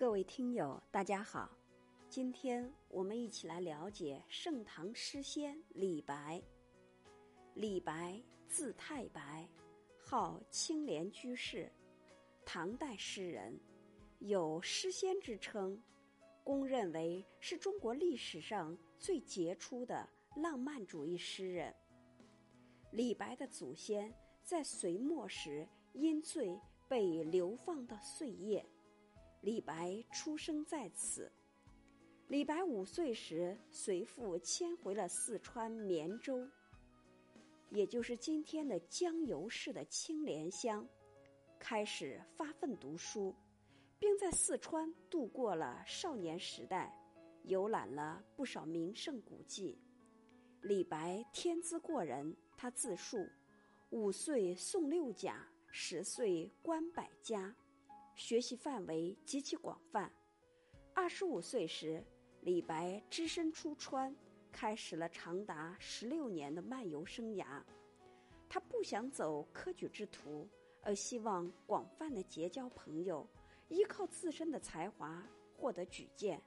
各位听友，大家好，今天我们一起来了解盛唐诗仙李白。李白字太白，号青莲居士，唐代诗人，有诗仙之称，公认为是中国历史上最杰出的浪漫主义诗人。李白的祖先在隋末时因罪被流放到碎叶。李白出生在此。李白五岁时，随父迁回了四川绵州，也就是今天的江油市的青莲乡，开始发奋读书，并在四川度过了少年时代，游览了不少名胜古迹。李白天资过人，他自述：五岁诵六甲，十岁观百家。学习范围极其广泛。二十五岁时，李白只身出川，开始了长达十六年的漫游生涯。他不想走科举之途，而希望广泛的结交朋友，依靠自身的才华获得举荐。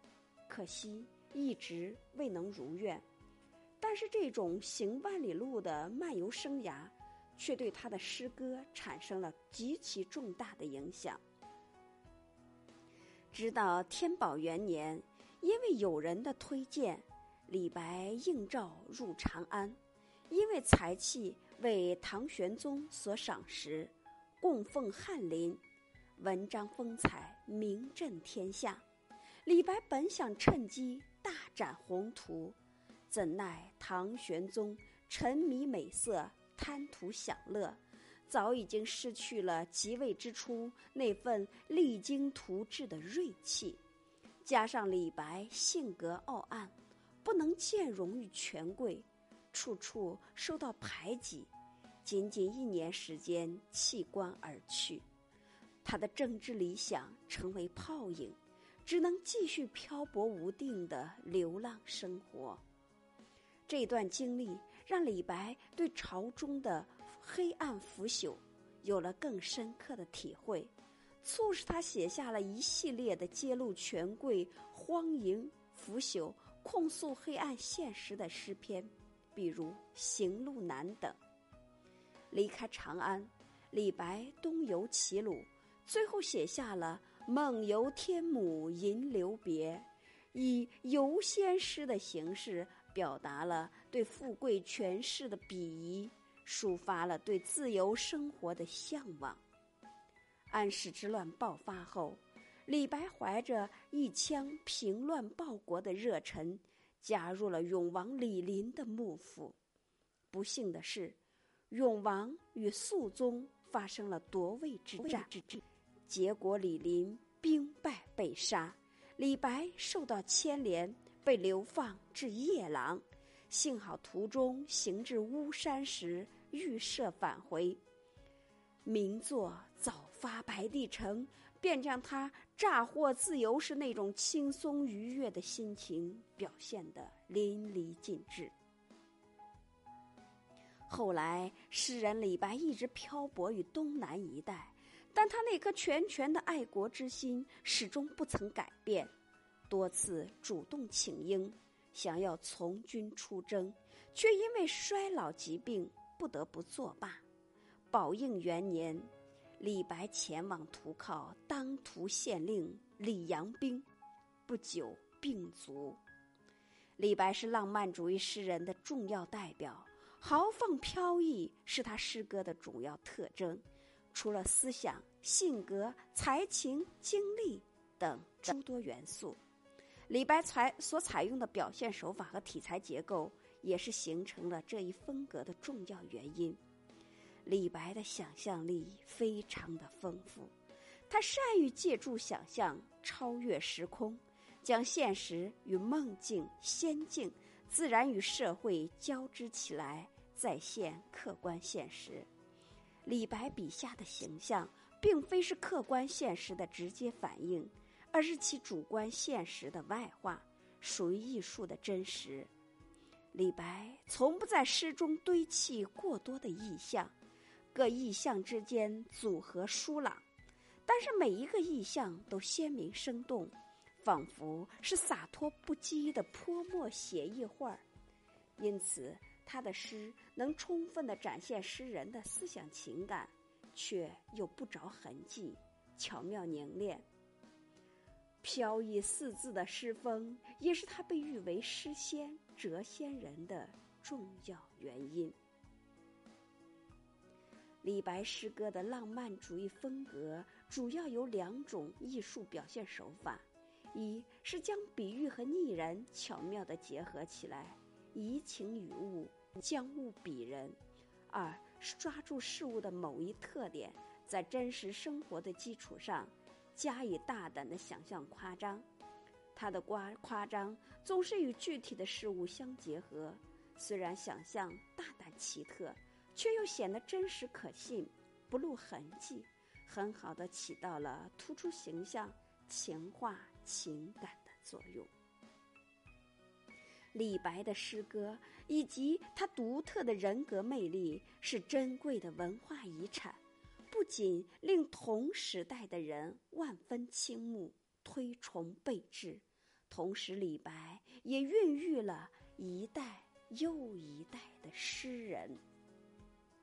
可惜一直未能如愿。但是这种行万里路的漫游生涯，却对他的诗歌产生了极其重大的影响。直到天宝元年，因为友人的推荐，李白应召入长安，因为才气为唐玄宗所赏识，供奉翰林，文章风采名震天下。李白本想趁机大展宏图，怎奈唐玄宗沉迷美色，贪图享乐。早已经失去了即位之初那份励精图治的锐气，加上李白性格傲岸，不能见容于权贵，处处受到排挤，仅仅一年时间弃官而去，他的政治理想成为泡影，只能继续漂泊无定的流浪生活。这段经历让李白对朝中的黑暗腐朽有了更深刻的体会，促使他写下了一系列的揭露权贵荒淫腐朽、控诉黑暗现实的诗篇，比如《行路难》等。离开长安，李白东游齐鲁，最后写下了《梦游天姥吟留别》，以游仙诗的形式。表达了对富贵权势的鄙夷，抒发了对自由生活的向往。安史之乱爆发后，李白怀着一腔平乱报国的热忱，加入了永王李璘的幕府。不幸的是，永王与肃宗发生了夺位之战，结果李璘兵败被杀，李白受到牵连。被流放至夜郎，幸好途中行至巫山时预设返回。名作《早发白帝城》便将他乍获自由时那种轻松愉悦的心情表现得淋漓尽致。后来，诗人李白一直漂泊于东南一带，但他那颗拳拳的爱国之心始终不曾改变。多次主动请缨，想要从军出征，却因为衰老疾病不得不作罢。宝应元年，李白前往投靠当涂县令李阳冰，不久病卒。李白是浪漫主义诗人的重要代表，豪放飘逸是他诗歌的主要特征。除了思想、性格、才情、经历等诸多元素。李白采所采用的表现手法和题材结构，也是形成了这一风格的重要原因。李白的想象力非常的丰富，他善于借助想象超越时空，将现实与梦境、仙境、自然与社会交织起来，再现客观现实。李白笔下的形象，并非是客观现实的直接反映。而是其主观现实的外化，属于艺术的真实。李白从不在诗中堆砌过多的意象，各意象之间组合疏朗，但是每一个意象都鲜明生动，仿佛是洒脱不羁的泼墨写意画儿。因此，他的诗能充分的展现诗人的思想情感，却又不着痕迹，巧妙凝练。飘逸四字的诗风，也是他被誉为诗仙、谪仙人的重要原因。李白诗歌的浪漫主义风格主要有两种艺术表现手法：一是将比喻和拟人巧妙地结合起来，移情于物，将物比人；二是抓住事物的某一特点，在真实生活的基础上，加以大胆的想象夸张。他的夸夸张总是与具体的事物相结合，虽然想象大胆奇特。却又显得真实可信，不露痕迹，很好的起到了突出形象、情化情感的作用。李白的诗歌以及他独特的人格魅力是珍贵的文化遗产，不仅令同时代的人万分倾慕、推崇备至，同时李白也孕育了一代又一代的诗人。